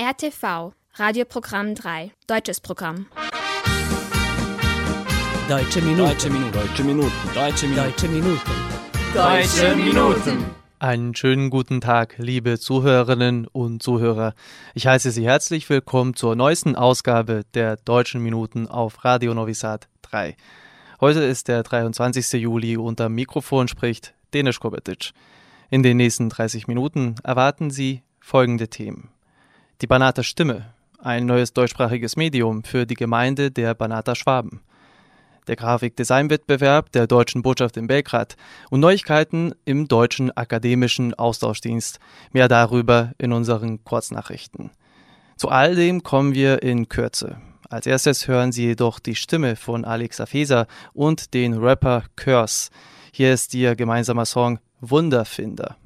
RTV, Radioprogramm 3, deutsches Programm. Deutsche Minuten. Deutsche Minuten. Deutsche Minuten. Deutsche Minuten. Deutsche Minuten. Deutsche Minuten. Einen schönen guten Tag, liebe Zuhörerinnen und Zuhörer. Ich heiße Sie herzlich willkommen zur neuesten Ausgabe der Deutschen Minuten auf Radio Novi Sad 3. Heute ist der 23. Juli und am Mikrofon spricht Denis Kobetic. In den nächsten 30 Minuten erwarten Sie folgende Themen. Die Banata Stimme, ein neues deutschsprachiges Medium für die Gemeinde der Banata Schwaben. Der Grafikdesignwettbewerb der Deutschen Botschaft in Belgrad und Neuigkeiten im Deutschen Akademischen Austauschdienst. Mehr darüber in unseren Kurznachrichten. Zu all dem kommen wir in Kürze. Als erstes hören Sie jedoch die Stimme von Alex Afeser und den Rapper Curse. Hier ist ihr gemeinsamer Song Wunderfinder.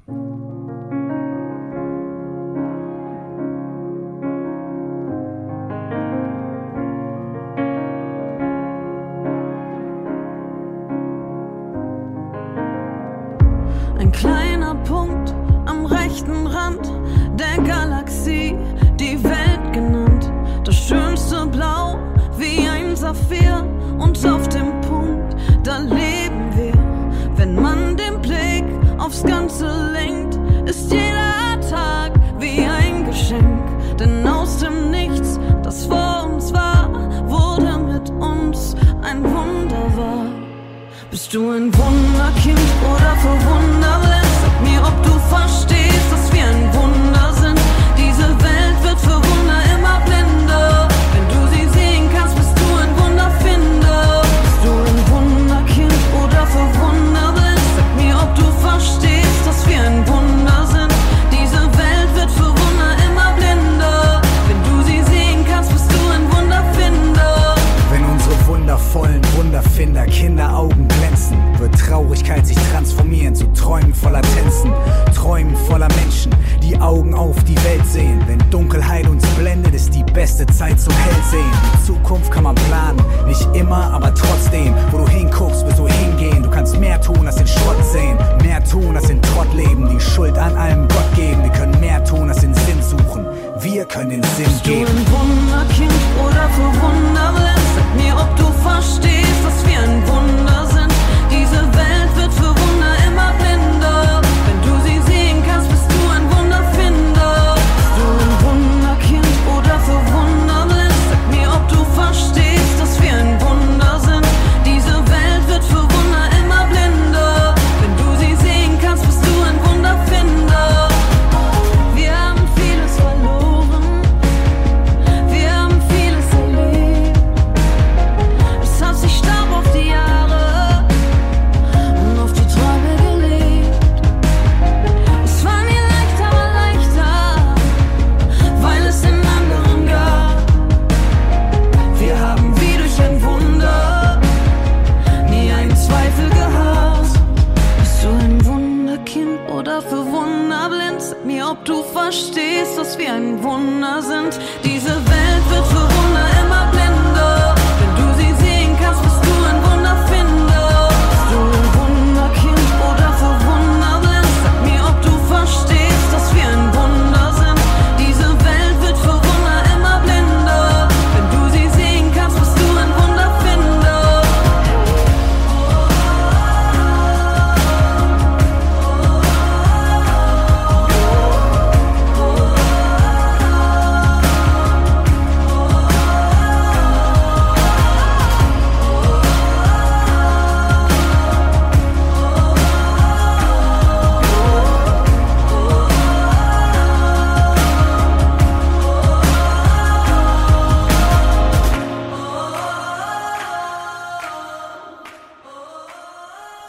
Aufs Ganze lenkt, ist jeder Tag wie ein Geschenk. Denn aus dem Nichts, das vor uns war, wurde mit uns ein Wunder wahr. Bist du ein Wunderkind oder verwunderlich? Sag mir, ob du verstehst,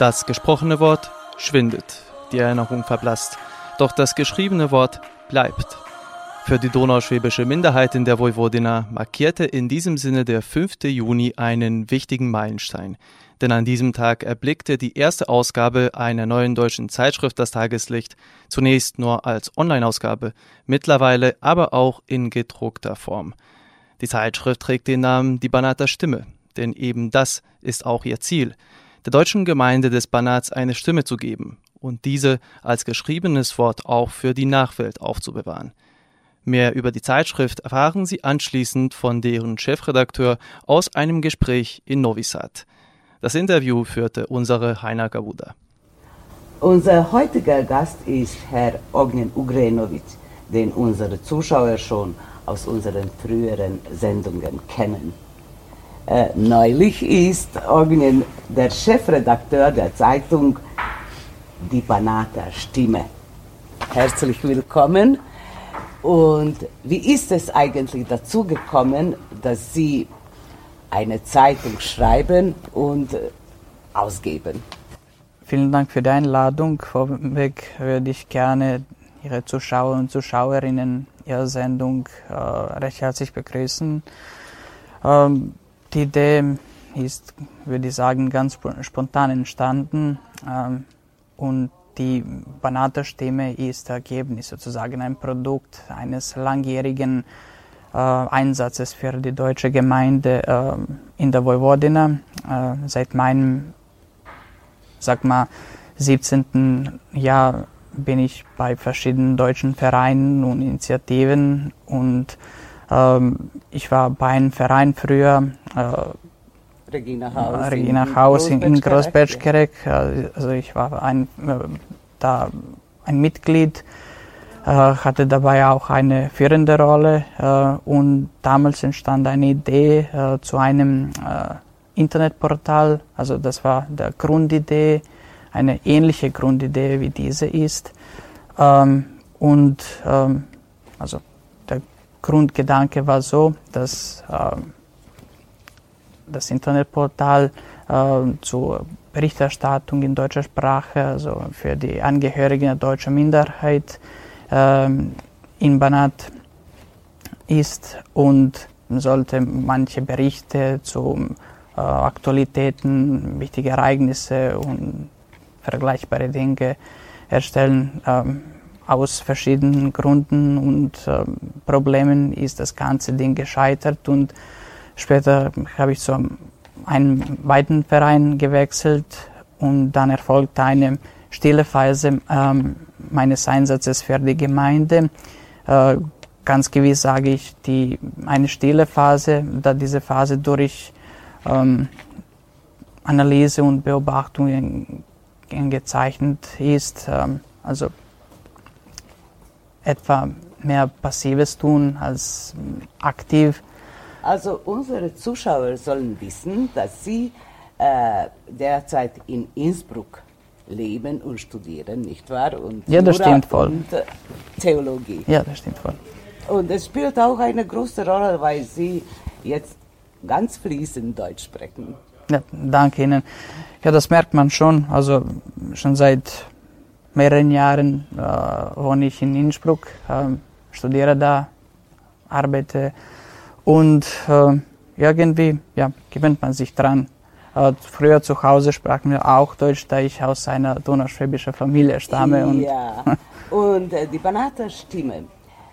Das gesprochene Wort schwindet, die Erinnerung verblasst, doch das geschriebene Wort bleibt. Für die donauschwäbische Minderheit in der Vojvodina markierte in diesem Sinne der 5. Juni einen wichtigen Meilenstein. Denn an diesem Tag erblickte die erste Ausgabe einer neuen deutschen Zeitschrift das Tageslicht, zunächst nur als Online-Ausgabe, mittlerweile aber auch in gedruckter Form. Die Zeitschrift trägt den Namen Die Banater Stimme, denn eben das ist auch ihr Ziel, der deutschen Gemeinde des Banats eine Stimme zu geben und diese als geschriebenes Wort auch für die Nachwelt aufzubewahren. Mehr über die Zeitschrift erfahren Sie anschließend von deren Chefredakteur aus einem Gespräch in Novi Sad. Das Interview führte unsere Heiner Gabuda. Unser heutiger Gast ist Herr Ognjen Ugrenovic, den unsere Zuschauer schon aus unseren früheren Sendungen kennen. Äh, neulich ist der Chefredakteur der Zeitung Die Banata Stimme. Herzlich willkommen. Und wie ist es eigentlich dazu gekommen, dass Sie eine Zeitung schreiben und äh, ausgeben? Vielen Dank für die Einladung. Vorweg würde ich gerne Ihre Zuschauer und Zuschauerinnen Ihrer Sendung äh, recht herzlich begrüßen. Ähm, die Idee ist, würde ich sagen, ganz spontan entstanden ähm, und die Banata-Stimme ist Ergebnis, sozusagen ein Produkt eines langjährigen äh, Einsatzes für die deutsche Gemeinde äh, in der Vojvodina. Äh, seit meinem, sag mal, 17. Jahr bin ich bei verschiedenen deutschen Vereinen und Initiativen und ähm, ich war bei einem Verein früher, äh, Regina Haus, Regina in, Haus in, in Großbetschkerek. Also ich war ein, äh, da ein Mitglied, äh, hatte dabei auch eine führende Rolle und damals entstand eine Idee zu einem Internetportal. Also das war der Grundidee, eine ähnliche Grundidee wie diese ist. Ähm, und ähm, also Grundgedanke war so, dass ähm, das Internetportal äh, zur Berichterstattung in deutscher Sprache, also für die Angehörigen der deutschen Minderheit äh, in Banat ist und sollte manche Berichte zu äh, Aktualitäten, wichtige Ereignisse und vergleichbare Dinge erstellen. Ähm, aus verschiedenen Gründen und äh, Problemen ist das ganze Ding gescheitert und Später habe ich zu einem weiten Verein gewechselt und dann erfolgte eine stille Phase ähm, meines Einsatzes für die Gemeinde. Äh, ganz gewiss sage ich, die, eine stille Phase, da diese Phase durch ähm, Analyse und Beobachtung gezeichnet ist. Ähm, also etwa mehr passives tun als aktiv. Also unsere Zuschauer sollen wissen, dass Sie äh, derzeit in Innsbruck leben und studieren, nicht wahr? Und ja, das Jura stimmt voll. Und äh, Theologie. Ja, das stimmt voll. Und es spielt auch eine große Rolle, weil Sie jetzt ganz fließend Deutsch sprechen. Ja, danke Ihnen. Ja, das merkt man schon. Also schon seit mehreren Jahren äh, wohne ich in Innsbruck, äh, studiere da, arbeite und äh, irgendwie ja, gewöhnt man sich dran. Äh, früher zu Hause sprachen wir auch Deutsch, da ich aus einer donauschwäbischen Familie stamme. Und ja, und äh, die Banater Stimme,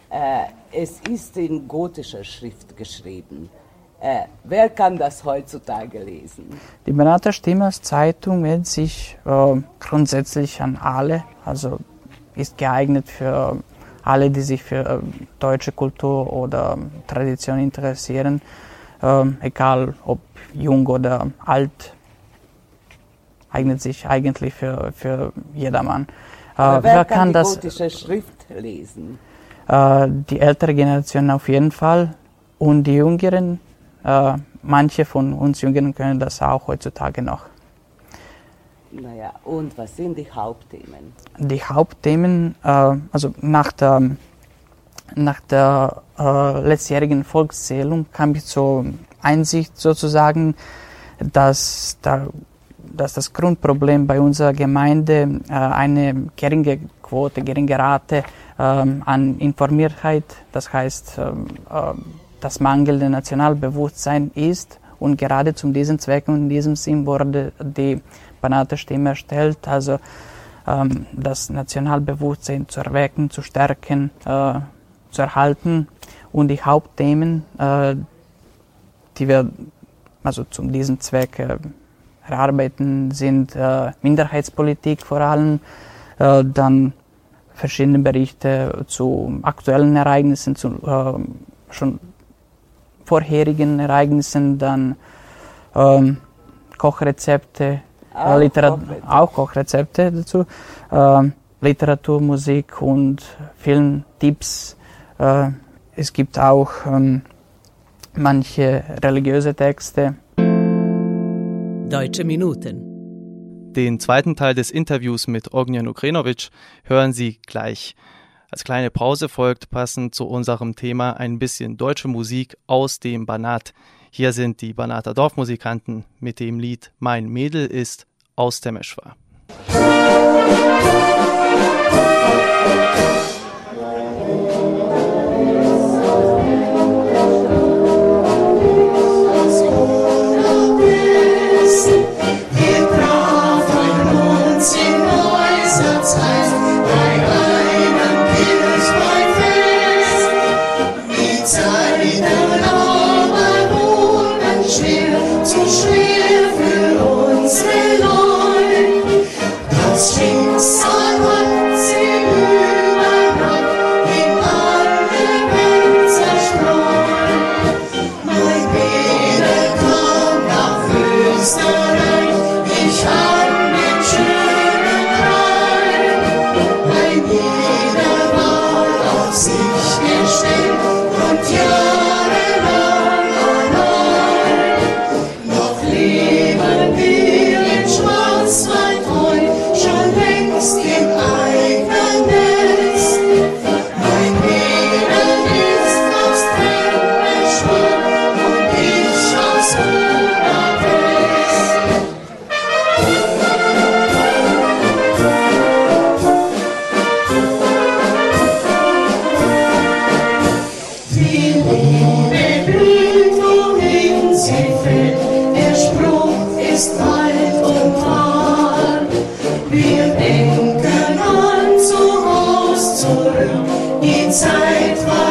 äh, es ist in gotischer Schrift geschrieben. Äh, wer kann das heutzutage lesen? Die Banater Stimme als Zeitung wendet sich äh, grundsätzlich an alle, also ist geeignet für alle, die sich für äh, deutsche Kultur oder Tradition interessieren, äh, egal ob jung oder alt, eignet sich eigentlich für, für jedermann. Äh, Aber wer, wer kann, kann die das, gotische Schrift lesen? Äh, die ältere Generation auf jeden Fall und die Jüngeren, äh, manche von uns Jüngeren können das auch heutzutage noch. Naja, und was sind die Hauptthemen? Die Hauptthemen, äh, also nach der, nach der äh, letztjährigen Volkszählung kam ich zur Einsicht sozusagen, dass, da, dass das Grundproblem bei unserer Gemeinde äh, eine geringe Quote, geringe Rate ähm, an Informiertheit, das heißt ähm, äh, das mangelnde Nationalbewusstsein ist. Und gerade zu diesen Zwecken und in diesem Sinn wurde die Banate-Stimme erstellt, also ähm, das Nationalbewusstsein zu erwecken, zu stärken, äh, zu erhalten. Und die Hauptthemen, äh, die wir also zu diesem Zweck äh, erarbeiten, sind äh, Minderheitspolitik vor allem, äh, dann verschiedene Berichte zu aktuellen Ereignissen, zu äh, schon vorherigen Ereignissen, dann ähm, Kochrezepte, auch, Literat Kochrezepte. auch Kochrezepte dazu, äh, Literatur, Musik und Filmtipps. Äh, es gibt auch ähm, manche religiöse Texte. Deutsche Minuten. Den zweiten Teil des Interviews mit Ognjan Ukrenovic hören Sie gleich. Als kleine Pause folgt passend zu unserem Thema ein bisschen deutsche Musik aus dem Banat. Hier sind die Banater Dorfmusikanten mit dem Lied Mein Mädel ist aus der Meschwa. inside my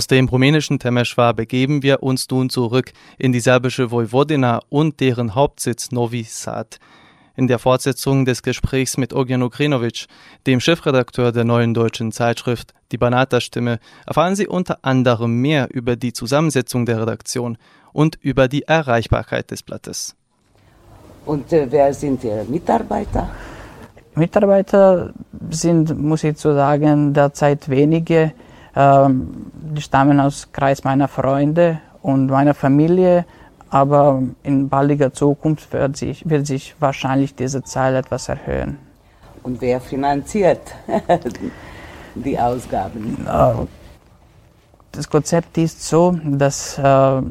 Aus dem rumänischen Temeschwar begeben wir uns nun zurück in die serbische Vojvodina und deren Hauptsitz Novi Sad. In der Fortsetzung des Gesprächs mit Ogjan Ukrinovic, dem Chefredakteur der neuen deutschen Zeitschrift Die Banata-Stimme, erfahren Sie unter anderem mehr über die Zusammensetzung der Redaktion und über die Erreichbarkeit des Blattes. Und äh, wer sind Ihre Mitarbeiter? Mitarbeiter sind, muss ich zu sagen, derzeit wenige. Ähm, die stammen aus Kreis meiner Freunde und meiner Familie, aber in baldiger Zukunft wird sich, wird sich wahrscheinlich diese Zahl etwas erhöhen. Und wer finanziert die Ausgaben? Äh, das Konzept ist so, dass äh,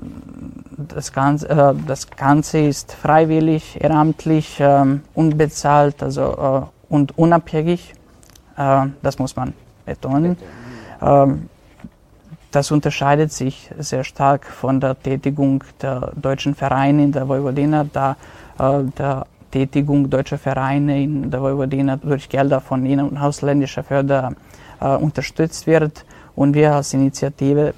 das, Ganze, äh, das Ganze ist freiwillig, ehrenamtlich, ähm, unbezahlt also, und unabhängig. das muss man betonen. Ähm, das unterscheidet sich sehr stark von der Tätigung der deutschen Vereine in der Vojvodina, da äh, der Tätigung deutscher Vereine in der Vojvodina durch Gelder von in- und ausländischer Förder äh, unterstützt wird. Und wir als Initiative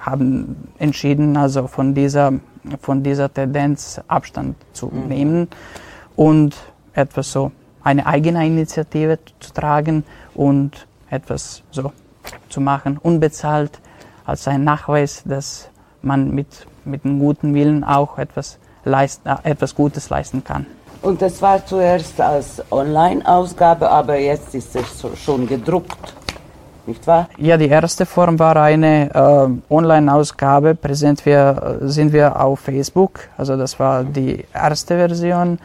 haben entschieden, also von dieser, von dieser Tendenz Abstand zu mhm. nehmen und etwas so, eine eigene Initiative zu tragen und etwas so zu machen, unbezahlt, als ein Nachweis, dass man mit, mit einem guten Willen auch etwas, leist, äh, etwas Gutes leisten kann. Und das war zuerst als Online-Ausgabe, aber jetzt ist es schon gedruckt, nicht wahr? Ja, die erste Form war eine äh, Online-Ausgabe. Präsent wir, sind wir auf Facebook. Also das war die erste Version.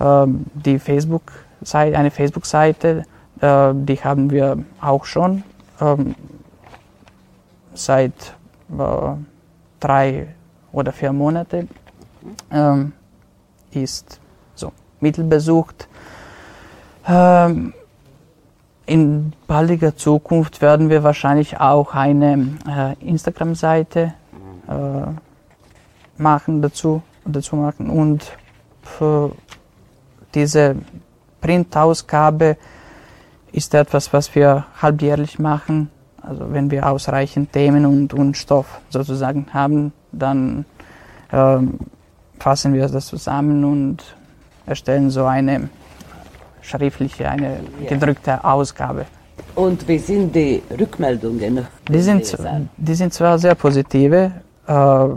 Äh, die Facebook -Seite, eine Facebook-Seite, äh, die haben wir auch schon ähm, seit äh, drei oder vier Monaten. Ähm, ist so mittelbesucht. Ähm, in baldiger Zukunft werden wir wahrscheinlich auch eine äh, Instagram-Seite äh, machen dazu, dazu machen und für diese Printausgabe ist etwas, was wir halbjährlich machen. Also wenn wir ausreichend Themen und, und Stoff sozusagen haben, dann äh, fassen wir das zusammen und erstellen so eine schriftliche, eine gedrückte Ausgabe. Und wie sind die Rückmeldungen? Die sind, die sind zwar sehr positive. Äh,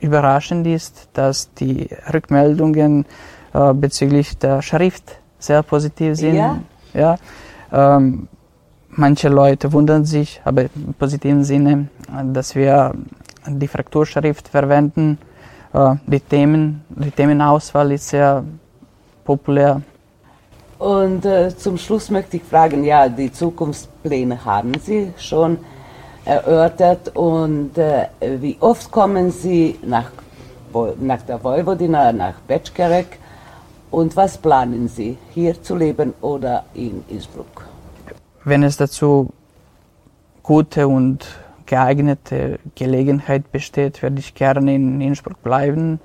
überraschend ist, dass die Rückmeldungen äh, bezüglich der Schrift sehr positiv sind. Ja? Ja, ähm, manche Leute wundern sich, aber im positiven Sinne, dass wir die Frakturschrift verwenden. Äh, die, Themen, die Themenauswahl ist sehr populär. Und äh, zum Schluss möchte ich fragen, ja, die Zukunftspläne haben Sie schon erörtert und äh, wie oft kommen Sie nach, nach der Vojvodina, nach Bečkerek und was planen Sie, hier zu leben oder in Innsbruck? Wenn es dazu gute und geeignete Gelegenheit besteht, werde ich gerne in Innsbruck bleiben.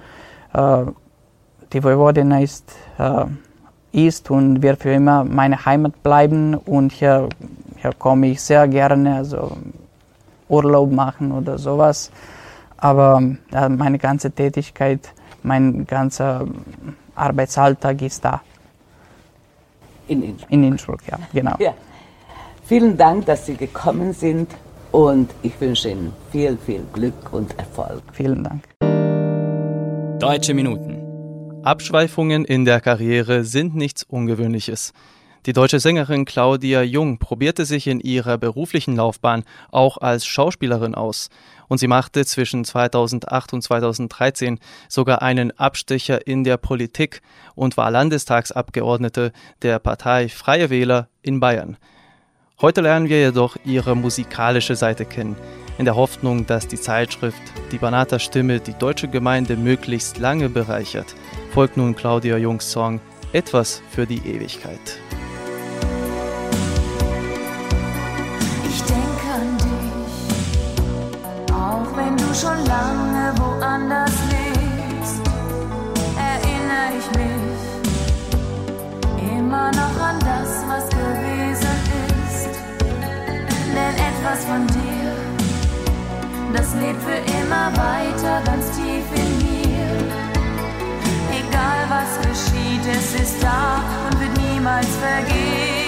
Äh, die Vojvodina ist, äh, ist und wird für immer meine Heimat bleiben und hier, hier komme ich sehr gerne, also Urlaub machen oder sowas. Aber äh, meine ganze Tätigkeit, mein ganzer Arbeitsalltag ist da. In Innsbruck. In Innsbruck, ja, genau. Ja. Vielen Dank, dass Sie gekommen sind und ich wünsche Ihnen viel, viel Glück und Erfolg. Vielen Dank. Deutsche Minuten. Abschweifungen in der Karriere sind nichts Ungewöhnliches. Die deutsche Sängerin Claudia Jung probierte sich in ihrer beruflichen Laufbahn auch als Schauspielerin aus und sie machte zwischen 2008 und 2013 sogar einen Abstecher in der Politik und war Landestagsabgeordnete der Partei Freie Wähler in Bayern. Heute lernen wir jedoch ihre musikalische Seite kennen, in der Hoffnung, dass die Zeitschrift Die Banata Stimme die deutsche Gemeinde möglichst lange bereichert, folgt nun Claudia Jungs Song Etwas für die Ewigkeit. Noch an das, was gewesen ist. Denn etwas von dir, das lebt für immer weiter ganz tief in mir. Egal was geschieht, es ist da und wird niemals vergehen.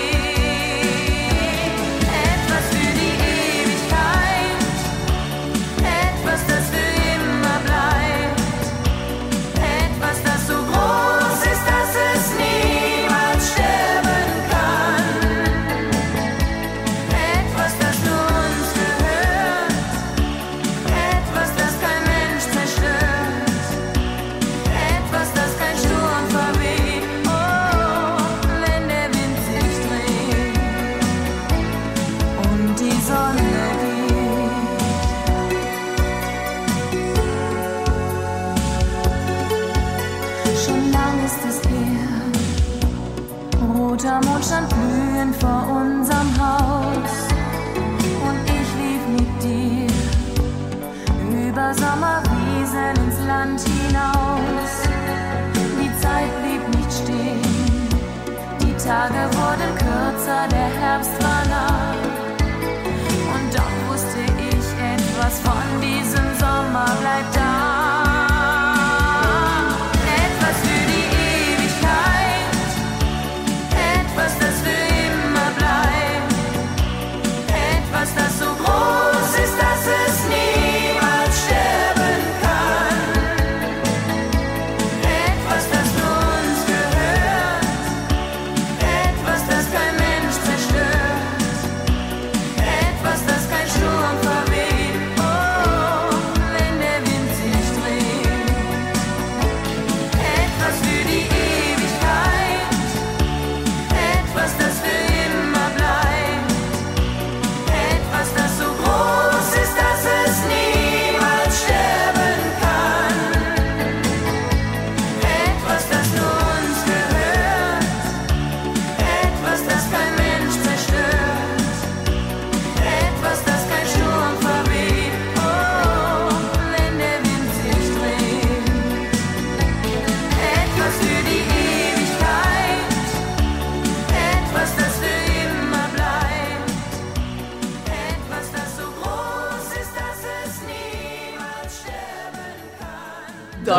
Tage wurden kürzer, der Herbst war nah.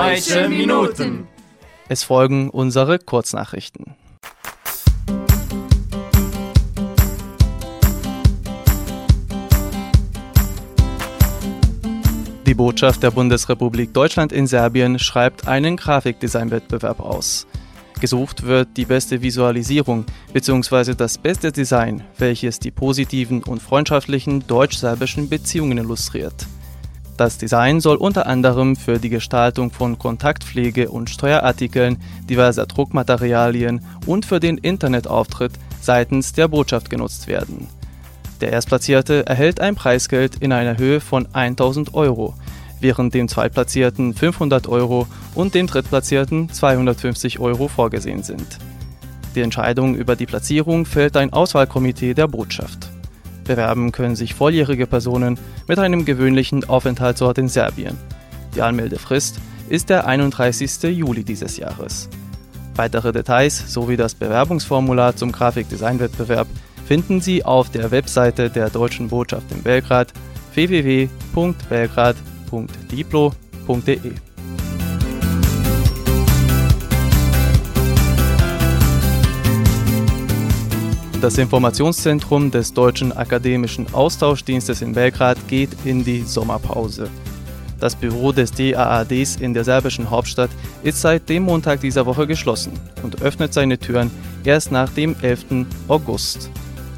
Deutsche Minuten. Es folgen unsere Kurznachrichten. Die Botschaft der Bundesrepublik Deutschland in Serbien schreibt einen Grafikdesign-Wettbewerb aus. Gesucht wird die beste Visualisierung bzw. das beste Design, welches die positiven und freundschaftlichen deutsch-serbischen Beziehungen illustriert. Das Design soll unter anderem für die Gestaltung von Kontaktpflege- und Steuerartikeln, diverser Druckmaterialien und für den Internetauftritt seitens der Botschaft genutzt werden. Der Erstplatzierte erhält ein Preisgeld in einer Höhe von 1000 Euro, während dem Zweitplatzierten 500 Euro und dem Drittplatzierten 250 Euro vorgesehen sind. Die Entscheidung über die Platzierung fällt ein Auswahlkomitee der Botschaft. Bewerben können sich volljährige Personen mit einem gewöhnlichen Aufenthaltsort in Serbien. Die Anmeldefrist ist der 31. Juli dieses Jahres. Weitere Details sowie das Bewerbungsformular zum Grafikdesignwettbewerb finden Sie auf der Webseite der Deutschen Botschaft in Belgrad www.belgrad.diplo.de. Das Informationszentrum des Deutschen Akademischen Austauschdienstes in Belgrad geht in die Sommerpause. Das Büro des DAADs in der serbischen Hauptstadt ist seit dem Montag dieser Woche geschlossen und öffnet seine Türen erst nach dem 11. August.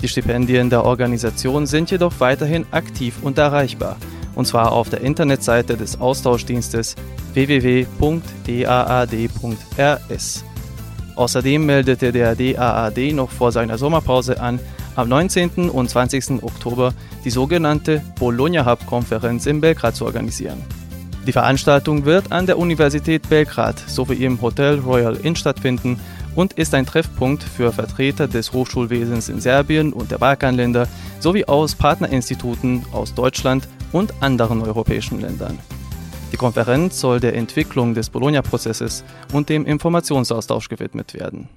Die Stipendien der Organisation sind jedoch weiterhin aktiv und erreichbar, und zwar auf der Internetseite des Austauschdienstes www.daad.rs. Außerdem meldete der DAAD noch vor seiner Sommerpause an, am 19. und 20. Oktober die sogenannte Bologna Hub Konferenz in Belgrad zu organisieren. Die Veranstaltung wird an der Universität Belgrad sowie im Hotel Royal Inn stattfinden und ist ein Treffpunkt für Vertreter des Hochschulwesens in Serbien und der Balkanländer sowie aus Partnerinstituten aus Deutschland und anderen europäischen Ländern. Die Konferenz soll der Entwicklung des Bologna-Prozesses und dem Informationsaustausch gewidmet werden.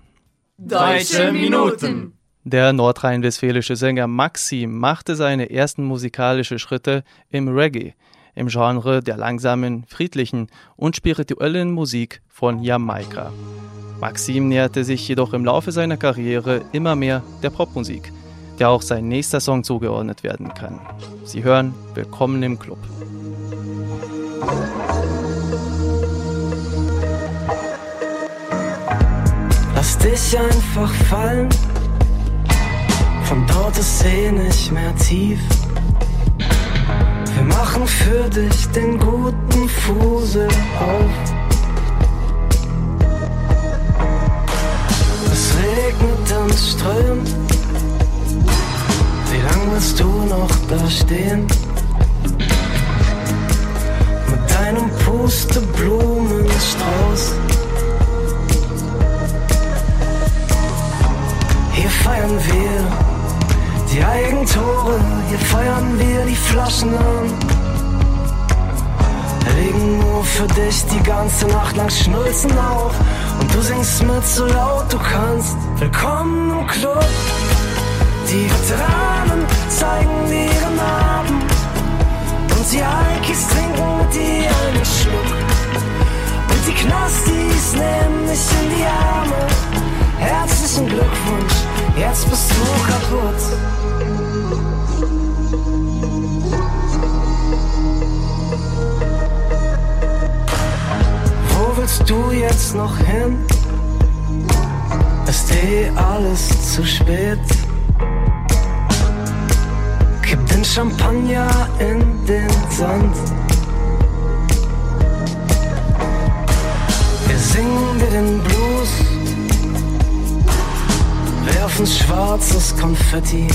Deutsche Minuten. Der nordrhein-westfälische Sänger Maxim machte seine ersten musikalischen Schritte im Reggae, im Genre der langsamen, friedlichen und spirituellen Musik von Jamaika. Maxim näherte sich jedoch im Laufe seiner Karriere immer mehr der Popmusik, der auch sein nächster Song zugeordnet werden kann. Sie hören Willkommen im Club. Lass dich einfach fallen, von dort ist eh nicht mehr tief. Wir machen für dich den guten Fusel auf. Es regnet und strömt. Wie lang willst du noch da stehen? Deinem Pusteblumenstrauß. Hier feiern wir die Eigentore, hier feiern wir die Flaschen an. Legen nur für dich die ganze Nacht lang Schnulzen auf. Und du singst mit so laut du kannst. Willkommen im Club. Die Veteranen zeigen dir ihren Namen. Und die Alkis trinken mit dir einen Schluck. Und die Knastis nehmen dich in die Arme. Herzlichen Glückwunsch, jetzt bist du kaputt. Wo willst du jetzt noch hin? Ist eh alles zu spät. Kipp den Champagner in Sand. Wir singen dir den Blues werfen schwarzes Konfetti.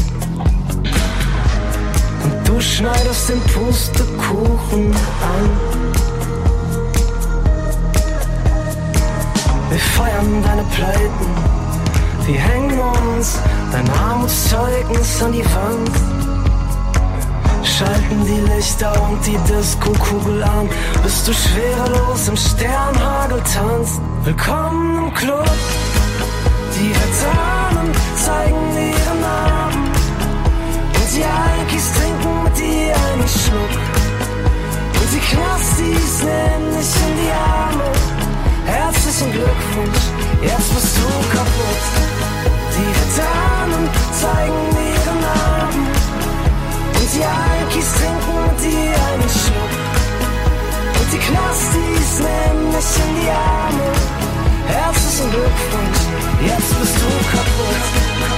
Und du schneidest den Pustekuchen an. Wir feiern deine Pleiten, wir hängen uns dein Armutszeugnis an die Wand. Schalten die Lichter und die Disco-Kugel an, bis du schwerelos im Sternhagel tanzt. Willkommen im Club, die Veteranen zeigen ihren Namen. Und die Alkis trinken mit dir einen Schluck. Und die Knastis nehmen dich in die Arme. Herzlichen Glückwunsch, jetzt bist du kaputt. Die Veteranen zeigen Willkommen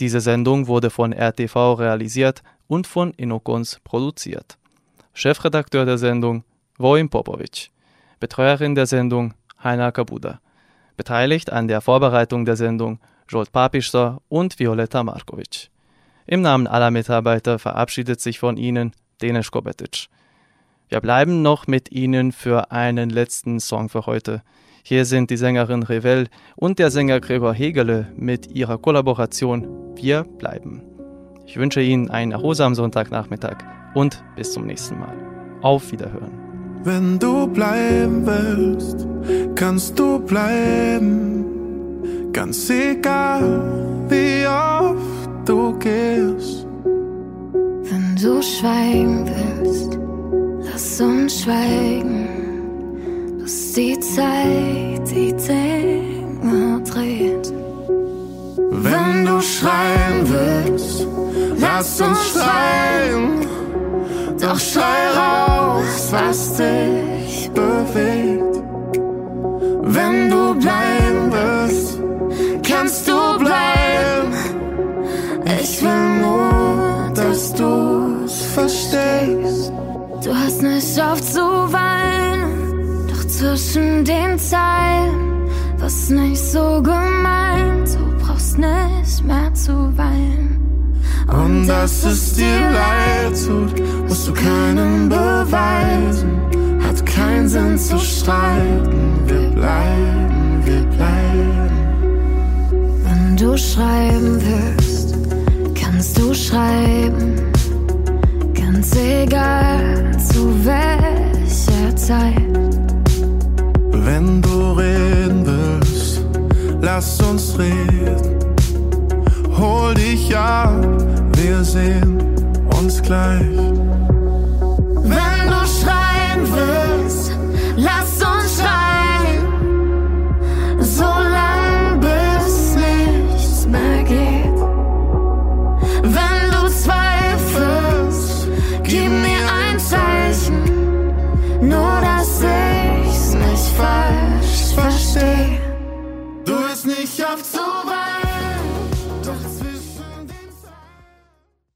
Diese Sendung wurde von RTV realisiert und von Inokons produziert. Chefredakteur der Sendung Vojin Popovic. Betreuerin der Sendung Heiner Kabuda. Beteiligt an der Vorbereitung der Sendung Jolt Papister und Violeta Markovic. Im Namen aller Mitarbeiter verabschiedet sich von Ihnen Denis Kobetic. Wir bleiben noch mit Ihnen für einen letzten Song für heute. Hier sind die Sängerin Revel und der Sänger Gregor Hegele mit ihrer Kollaboration Wir bleiben. Ich wünsche Ihnen einen erholsamen Sonntagnachmittag und bis zum nächsten Mal. Auf Wiederhören. Wenn du bleiben willst, kannst du bleiben. Ganz egal, wie oft du gehst. Wenn du schweigen willst, lass uns schweigen, bis die Zeit die Dinge dreht. Wenn du schreien willst, lass uns schreien. Doch schrei raus, was dich bewegt. Wenn du bleiben willst, kannst du bleiben. Ich will nur, dass du's verstehst. Du hast nicht auf zu doch zwischen den Zeilen was nicht so gemeint. Du brauchst nicht mehr zu weinen. Und dass es dir leid tut, musst du keinem beweisen. Hat keinen Sinn zu lass uns reden. Hol dich ab, wir sehen uns gleich.